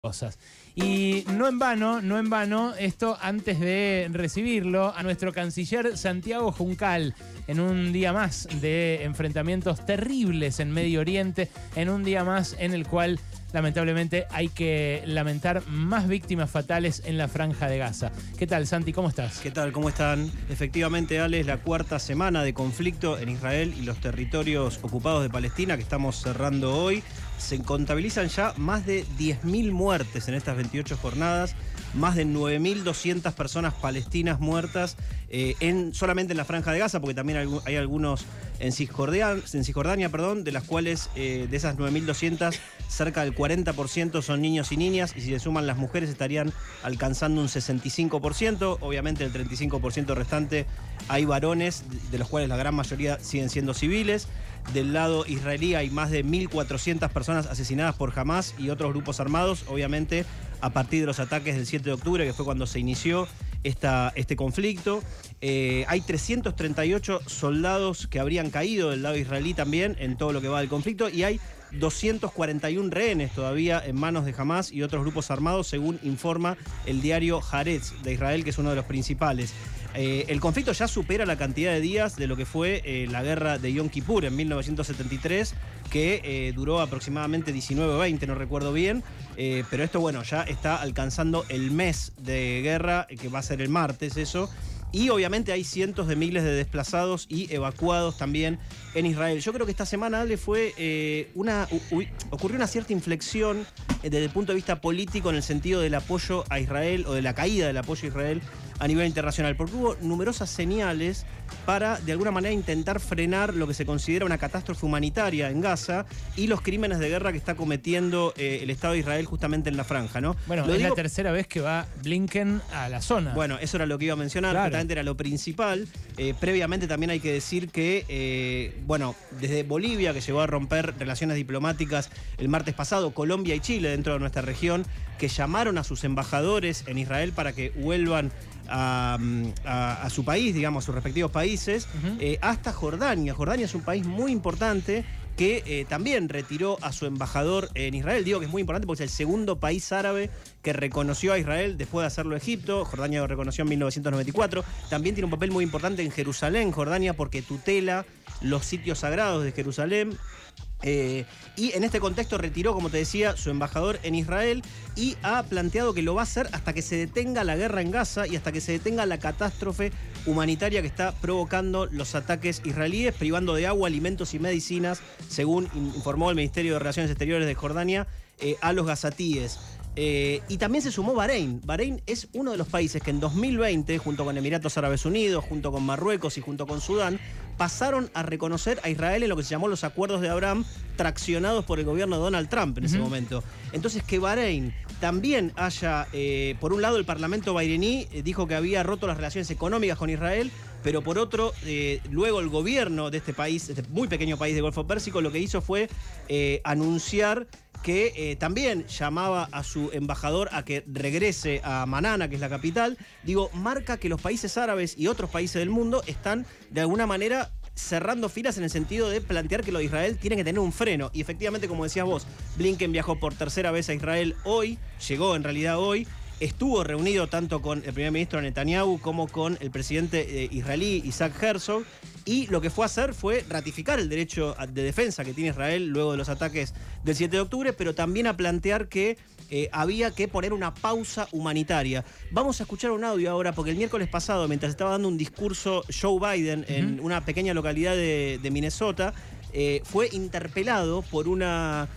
cosas. Y no en vano, no en vano, esto antes de recibirlo a nuestro canciller Santiago Juncal, en un día más de enfrentamientos terribles en Medio Oriente, en un día más en el cual lamentablemente hay que lamentar más víctimas fatales en la franja de Gaza. ¿Qué tal, Santi? ¿Cómo estás? ¿Qué tal? ¿Cómo están? Efectivamente, Ale, es la cuarta semana de conflicto en Israel y los territorios ocupados de Palestina que estamos cerrando hoy. Se contabilizan ya más de 10.000 muertes en estas 28 jornadas, más de 9.200 personas palestinas muertas eh, en, solamente en la franja de Gaza, porque también hay, algunos en Cisjordania, en perdón, de las cuales eh, de esas 9.200, cerca del 40% son niños y niñas, y si se suman las mujeres estarían alcanzando un 65%. Obviamente el 35% restante hay varones, de los cuales la gran mayoría siguen siendo civiles. Del lado israelí hay más de 1.400 personas asesinadas por Hamas y otros grupos armados, obviamente a partir de los ataques del 7 de octubre, que fue cuando se inició este conflicto. Eh, hay 338 soldados que habrían caído del lado israelí también en todo lo que va del conflicto y hay 241 rehenes todavía en manos de Hamas y otros grupos armados, según informa el diario Haaretz de Israel, que es uno de los principales. Eh, el conflicto ya supera la cantidad de días de lo que fue eh, la guerra de Yom Kippur en 1973, que eh, duró aproximadamente 19 o 20, no recuerdo bien. pero esto, bueno, ya está alcanzando el mes de guerra, que va a ser el martes, eso. Y obviamente hay cientos de miles de desplazados y evacuados también en Israel. Yo creo que esta semana, Ale, fue una. ocurrió una cierta inflexión desde el punto de vista político en el sentido del apoyo a Israel o de la caída del apoyo a Israel a nivel internacional, porque hubo numerosas señales para, de alguna manera, intentar frenar lo que se considera una catástrofe humanitaria en Gaza y los crímenes de guerra que está cometiendo eh, el Estado de Israel justamente en la franja, ¿no? Bueno, es la tercera vez que va Blinken a la zona. Bueno, eso era lo que iba a mencionar, justamente era lo principal. Eh, previamente también hay que decir que, eh, bueno, desde Bolivia, que llegó a romper relaciones diplomáticas el martes pasado, Colombia y Chile dentro de nuestra región, que llamaron a sus embajadores en Israel para que vuelvan a, su país, digamos, a sus respectivos países, eh, hasta Jordania. Jordania es un país muy importante que eh, también retiró a su embajador en Israel. Digo que es muy importante porque es el segundo país árabe que reconoció a Israel después de hacerlo Egipto. Jordania lo reconoció en 1994. También tiene un papel muy importante en Jerusalén, Jordania, porque tutela los sitios sagrados de Jerusalén. Eh, y en este contexto retiró, como te decía, su embajador en Israel y ha planteado que lo va a hacer hasta que se detenga la guerra en Gaza y hasta que se detenga la catástrofe humanitaria que está provocando los ataques israelíes, privando de agua, alimentos y medicinas, según informó el Ministerio de Relaciones Exteriores de Jordania, eh, a los gazatíes. Eh, y también se sumó Bahrein. Bahrein es uno de los países que en 2020, junto con Emiratos Árabes Unidos, junto con Marruecos y junto con Sudán, pasaron a reconocer a Israel en lo que se llamó los acuerdos de Abraham, traccionados por el gobierno de Donald Trump en ese momento. Entonces que Bahrein también haya, eh, por un lado el Parlamento bahrení eh, dijo que había roto las relaciones económicas con Israel, pero por otro, luego el gobierno de este país, este muy pequeño país de Golfo Pérsico, lo que hizo fue anunciar que eh, también llamaba a su embajador a que regrese a Manana, que es la capital, digo, marca que los países árabes y otros países del mundo están de alguna manera cerrando filas en el sentido de plantear que lo de Israel tiene que tener un freno. Y efectivamente, como decías vos, Blinken viajó por tercera vez a Israel hoy, llegó en realidad hoy, estuvo reunido tanto con el primer ministro Netanyahu como con el presidente eh, israelí Isaac Herzog y lo que fue a hacer fue ratificar el derecho de defensa que tiene Israel luego de los ataques del 7 de octubre, pero también a plantear que eh, había que poner una pausa humanitaria. Vamos a escuchar un audio ahora, porque el miércoles pasado, mientras estaba dando un discurso Joe Biden en una pequeña localidad de, Minnesota, eh, fue interpelado por una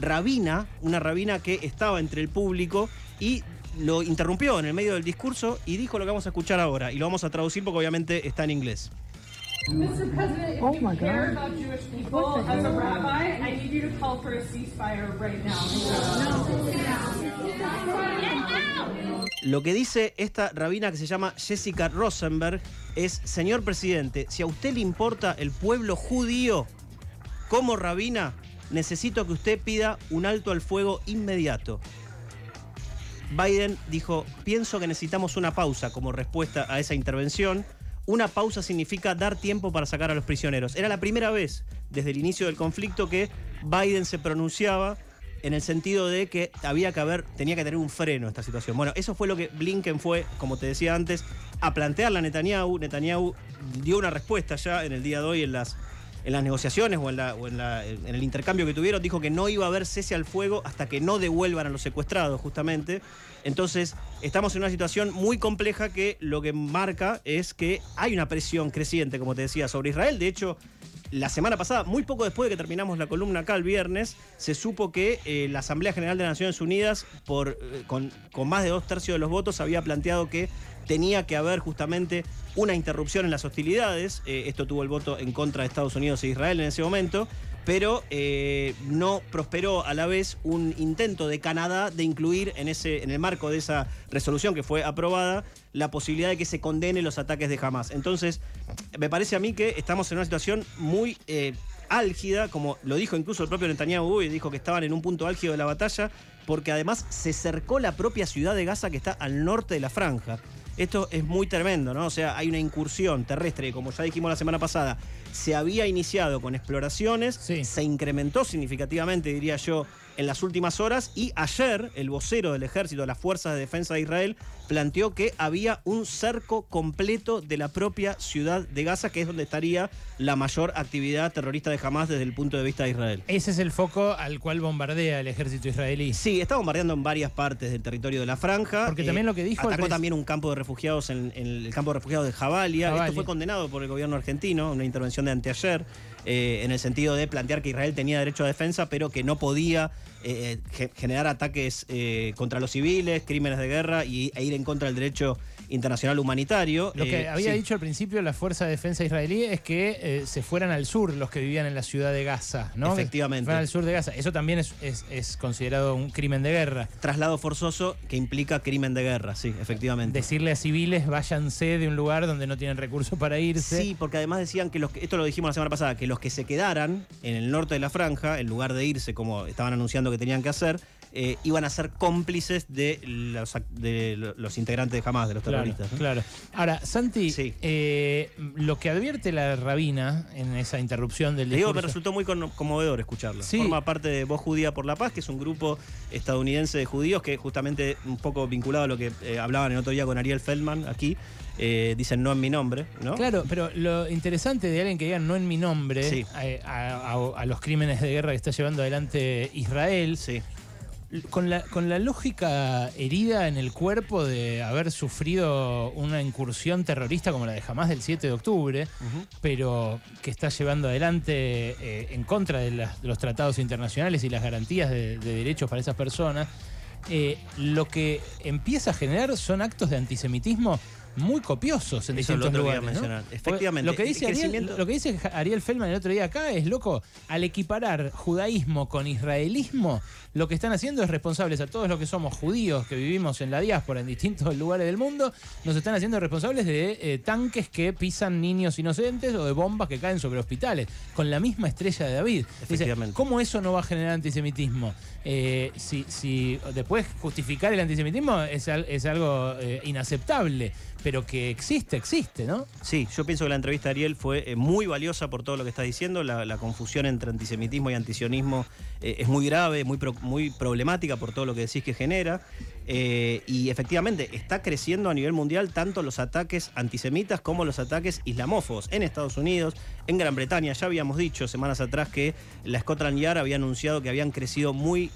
rabina, una rabina que estaba entre el público y lo interrumpió en el medio del discurso y dijo lo que vamos a escuchar ahora. Y lo vamos a traducir porque obviamente está en inglés. Mr. President, if oh you care God. about Jewish people, as a rabbi, I need you to call for a ceasefire right now. Lo que dice esta rabina que se llama Jessica Rosenberg es, señor presidente, si a usted le importa el pueblo judío, como rabina, necesito que usted pida un alto al fuego inmediato. Biden dijo, pienso que necesitamos una pausa como respuesta a esa intervención. Una pausa significa dar tiempo para sacar a los prisioneros. Era la primera vez desde el inicio del conflicto que Biden se pronunciaba en el sentido de que había que haber, tenía que tener un freno esta situación. Bueno, eso fue lo que Blinken fue, como te decía antes, a plantearle a Netanyahu. Netanyahu dio una respuesta ya en el día de hoy en las, en las negociaciones o, en, la, o en, la- en el intercambio que tuvieron. Dijo que no iba a haber cese al fuego hasta que no devuelvan a los secuestrados, justamente. Entonces, estamos en una situación muy compleja que lo que marca es que hay una presión creciente, como te decía, sobre Israel. De hecho, la semana pasada, muy poco después de que terminamos la columna acá el viernes, se supo que eh, la Asamblea General de Naciones Unidas, por, eh, con, con más de dos tercios de los votos, había planteado que tenía que haber justamente una interrupción en las hostilidades. Eh, esto tuvo el voto en contra de Estados Unidos e Israel en ese momento. Pero eh, no prosperó a la vez un intento de Canadá de incluir en, ese, en el marco de esa resolución que fue aprobada la posibilidad de que se condene los ataques de Hamas. Entonces, me parece a mí que estamos en una situación muy eh, álgida, como lo dijo incluso el propio Netanyahu hoy, dijo que estaban en un punto álgido de la batalla, porque además se cercó la propia ciudad de Gaza que está al norte de la franja. Esto es muy tremendo, ¿no? O sea, hay una incursión terrestre, como ya dijimos la semana pasada, se había iniciado con exploraciones, Sí. se incrementó significativamente, diría yo, en las últimas horas y ayer el vocero del ejército de las fuerzas de defensa de Israel planteó que había un cerco completo de la propia ciudad de Gaza, que es donde estaría la mayor actividad terrorista de Hamas desde el punto de vista de Israel. Ese es el foco al cual bombardea el ejército israelí. Sí, está bombardeando en varias partes del territorio de la franja. Porque también lo que dijo Atacó también un campo de refugiados en, en el campo de refugiados de Jabalia. Jabalia. Esto fue condenado por el gobierno argentino, una intervención de anteayer, eh, en el sentido de plantear que Israel tenía derecho a defensa, pero que no podía eh, ge- generar ataques eh, contra los civiles, crímenes de guerra y, e ir en contra del derecho internacional humanitario. Lo que Eh, había sí. dicho al principio la Fuerza de Defensa israelí es que eh, se fueran al sur los que vivían en la ciudad de Gaza, ¿no? Efectivamente. Fueran al sur de Gaza. Eso también es, es- es considerado un crimen de guerra. Traslado forzoso que implica crimen de guerra, sí, efectivamente. Decirle a civiles váyanse de un lugar donde no tienen recursos para irse. Sí, porque además decían que los que, esto lo dijimos la semana pasada, que los que se quedaran en el norte de la franja, en lugar de irse como estaban anunciando que tenían que hacer, eh, iban a ser cómplices de los, de integrantes de Hamas, de los Claro, terroristas. ¿no? claro. Ahora, Santi, Sí. eh, lo que advierte la rabina en esa interrupción del Le digo, me discurso... resultó muy con- conmovedor escucharlo. Sí. Forma parte de Voz Judía por la Paz, que es un grupo estadounidense de judíos que justamente un poco vinculado a lo que eh, hablaban el otro día con Ariel Feldman aquí, eh, dicen no en mi nombre, ¿no? Claro, pero lo interesante de alguien que diga no en mi nombre Sí. a, a- a- a los crímenes de guerra que está llevando adelante Israel, Sí. Con la, con la lógica herida en el cuerpo de haber sufrido una incursión terrorista como la de Hamas del 7 de octubre, pero que está llevando adelante eh, en contra de, las- de los tratados internacionales y las garantías de, de derechos para esas personas, eh, lo que empieza a generar son actos de antisemitismo muy copiosos en Eso distintos lugares. Efectivamente, Lo que, dice Ariel, lo que dice Ariel Feldman el otro día acá es, loco, al equiparar judaísmo con israelismo, lo que están haciendo es responsables a todos los que somos judíos, que vivimos en la diáspora en distintos lugares del mundo, nos están haciendo responsables de eh, tanques que pisan niños inocentes o de bombas que caen sobre hospitales, con la misma estrella de David. Dice, Efectivamente. ¿cómo eso no va a generar antisemitismo? Eh, si, si después justificar el antisemitismo es, es algo eh, inaceptable, pero que existe, existe, ¿no? Sí, yo pienso que la entrevista de Ariel fue eh, muy valiosa por todo lo que está diciendo. La, confusión entre antisemitismo y antisionismo eh, es muy grave, muy, muy problemática por todo lo que decís que genera. Eh, y efectivamente está creciendo a nivel mundial tanto los ataques antisemitas como los ataques islamófobos en Estados Unidos, en Gran Bretaña. Ya habíamos dicho semanas atrás que la Scotland Yard había anunciado que habían crecido muy,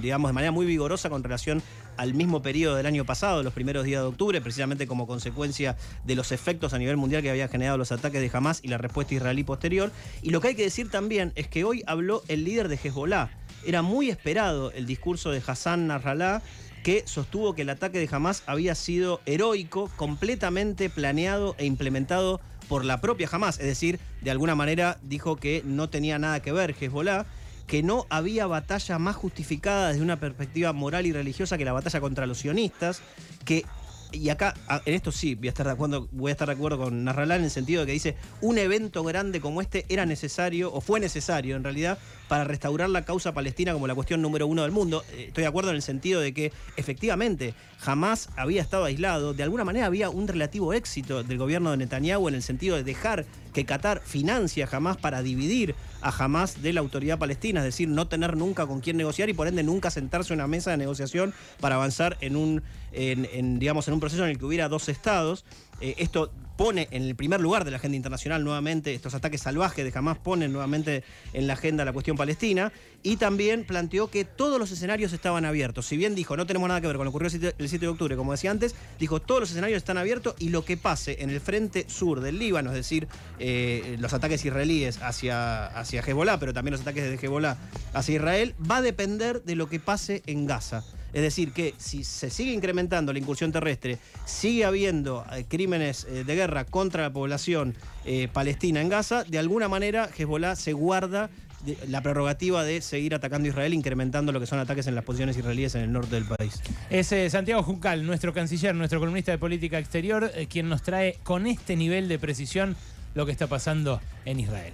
digamos, de manera muy vigorosa con relación al mismo periodo del año pasado, los primeros días de octubre, precisamente como consecuencia de los efectos a nivel mundial que habían generado los ataques de Hamas y la respuesta israelí posterior. Y lo que hay que decir también es que hoy habló el líder de Hezbollah. Era muy esperado el discurso de Hassan Nasrallah que sostuvo que el ataque de Hamas había sido heroico, completamente planeado e implementado por la propia Hamas. Es decir, de alguna manera dijo que no tenía nada que ver Hezbollah que no había batalla más justificada desde una perspectiva moral y religiosa que la batalla contra los sionistas, que y acá a- en esto sí voy a estar de acuerdo, voy a estar de acuerdo con Narralán en el sentido de que dice un evento grande como este era necesario o fue necesario en realidad para restaurar la causa palestina como la cuestión número uno del mundo. Eh, Estoy de acuerdo en el sentido de que efectivamente jamás había estado aislado, de alguna manera había un relativo éxito del gobierno de Netanyahu en el sentido de dejar que Qatar financia a Hamas para dividir a Hamas de la autoridad palestina, es decir, no tener nunca con quién negociar y por ende nunca sentarse a una mesa de negociación para avanzar en un, digamos, en un proceso en el que hubiera dos estados. Eh, esto pone en el primer lugar de la agenda internacional nuevamente estos ataques salvajes de Hamas ponen nuevamente en la agenda la cuestión palestina y también planteó que todos los escenarios estaban abiertos. Si bien dijo no tenemos nada que ver con lo ocurrió el 7 de octubre, como decía antes, dijo todos los escenarios están abiertos y lo que pase en el frente sur del Líbano, es decir, eh, los ataques israelíes hacia, hacia Hezbollah, pero también los ataques de Hezbollah hacia Israel, va a depender de lo que pase en Gaza. Es decir, que si se sigue incrementando la incursión terrestre, sigue habiendo eh, crímenes eh, de guerra contra la población eh, palestina en Gaza, de alguna manera Hezbollah se guarda la prerrogativa de seguir atacando a Israel, incrementando lo que son ataques en las posiciones israelíes en el norte del país. Es Santiago Juncal, nuestro canciller, nuestro columnista de política exterior, quien nos trae con este nivel de precisión lo que está pasando en Israel.